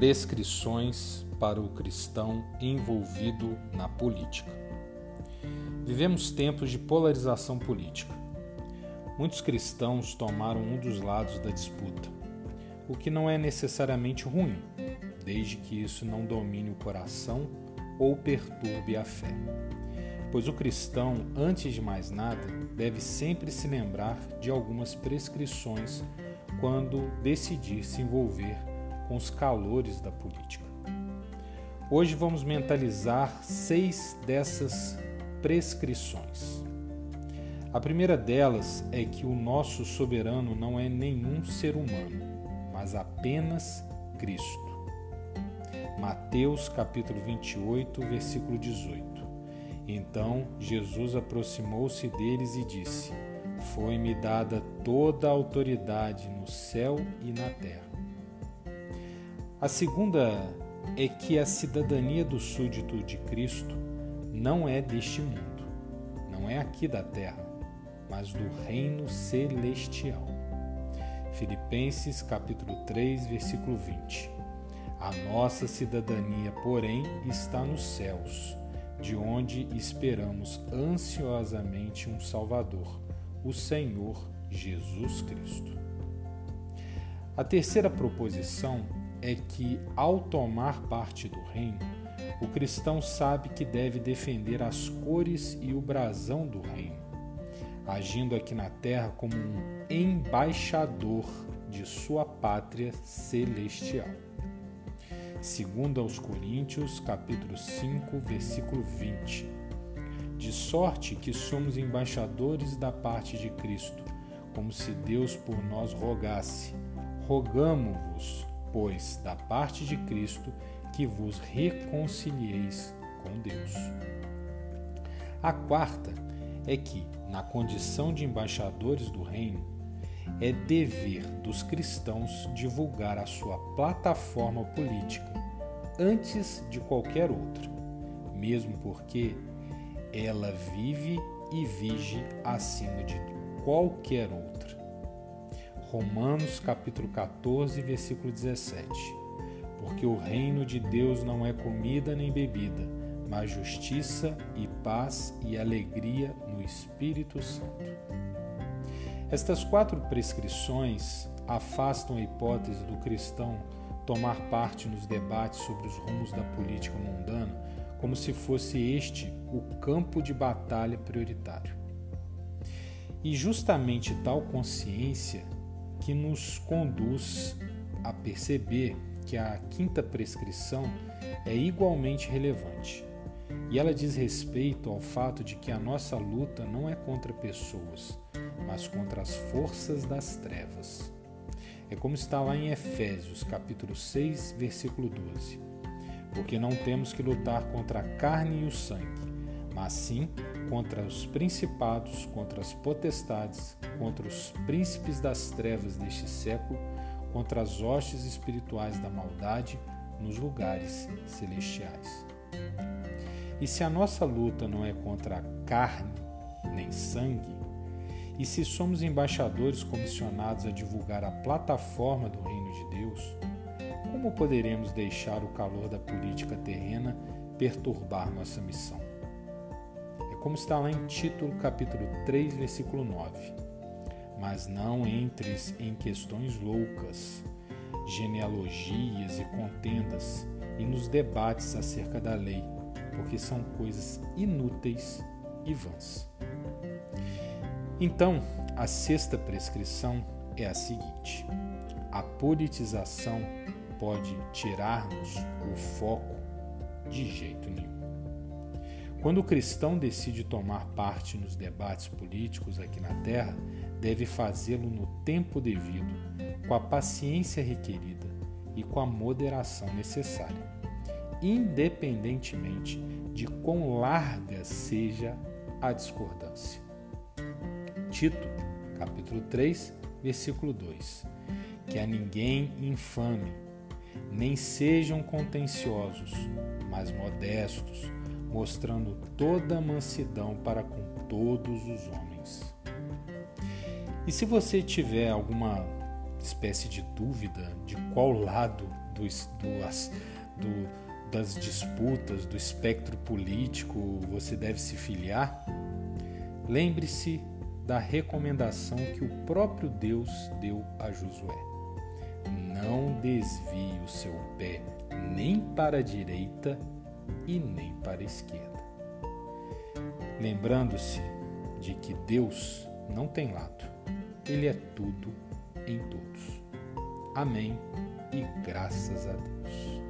Prescrições para o cristão envolvido na política. Vivemos tempos de polarização política. Muitos cristãos tomaram um dos lados da disputa, o que não é necessariamente ruim, desde que isso não domine o coração ou perturbe a fé. Pois o cristão, antes de mais nada, deve sempre se lembrar de algumas prescrições quando decidir se envolver com os calores da política. Hoje vamos mentalizar seis dessas prescrições. A primeira delas é que o nosso soberano não é nenhum ser humano, mas apenas Cristo. Mateus capítulo 28, versículo 18. Então Jesus aproximou-se deles e disse: Foi-me dada toda a autoridade no céu e na terra. A segunda é que a cidadania do súdito de Cristo não é deste mundo, não é aqui da terra, mas do reino celestial. Filipenses capítulo 3, versículo 20. A nossa cidadania, porém, está nos céus, de onde esperamos ansiosamente um Salvador, o Senhor Jesus Cristo. A terceira proposição é que, ao tomar parte do reino, o cristão sabe que deve defender as cores e o brasão do reino, agindo aqui na terra como um embaixador de sua pátria celestial. Segundo aos Coríntios, capítulo 5, versículo 20. De sorte que somos embaixadores da parte de Cristo, como se Deus por nós rogasse. Rogamo-vos, pois, da parte de Cristo, que vos reconcilieis com Deus. A quarta é que, na condição de embaixadores do reino, é dever dos cristãos divulgar a sua plataforma política antes de qualquer outra, mesmo porque ela vive e vige acima de qualquer outra. Romanos capítulo 14, versículo 17. Porque o reino de Deus não é comida nem bebida, mas justiça e paz e alegria no Espírito Santo. Estas quatro prescrições afastam a hipótese do cristão tomar parte nos debates sobre os rumos da política mundana como se fosse este o campo de batalha prioritário. E justamente tal consciência que nos conduz a perceber que a quinta prescrição é igualmente relevante. E ela diz respeito ao fato de que a nossa luta não é contra pessoas, mas contra as forças das trevas. É como está lá em Efésios, capítulo 6, versículo 12. Porque não temos que lutar contra a carne e o sangue, mas sim contra os principados, contra as potestades, contra os príncipes das trevas deste século, contra as hostes espirituais da maldade nos lugares celestiais. E se a nossa luta não é contra a carne nem sangue, e se somos embaixadores comissionados a divulgar a plataforma do Reino de Deus, como poderemos deixar o calor da política terrena perturbar nossa missão? Como está lá em Título, capítulo 3, versículo 9. Mas não entres em questões loucas, genealogias e contendas, e nos debates acerca da lei, porque são coisas inúteis e vãs. Então, a sexta prescrição é a seguinte: a politização pode tirar-nos o foco de jeito nenhum. Quando o cristão decide tomar parte nos debates políticos aqui na Terra, deve fazê-lo no tempo devido, com a paciência requerida e com a moderação necessária, independentemente de quão larga seja a discordância. Tito, capítulo 3, versículo 2: Que a ninguém infame, nem sejam contenciosos, mas modestos mostrando toda a mansidão para com todos os homens. E se você tiver alguma espécie de dúvida de qual lado do, do, do, das disputas, do espectro político você deve se filiar, lembre-se da recomendação que o próprio Deus deu a Josué. Não desvie o seu pé nem para a direita e nem para a esquerda. Lembrando-se de que Deus não tem lado, Ele é tudo em todos. Amém e graças a Deus.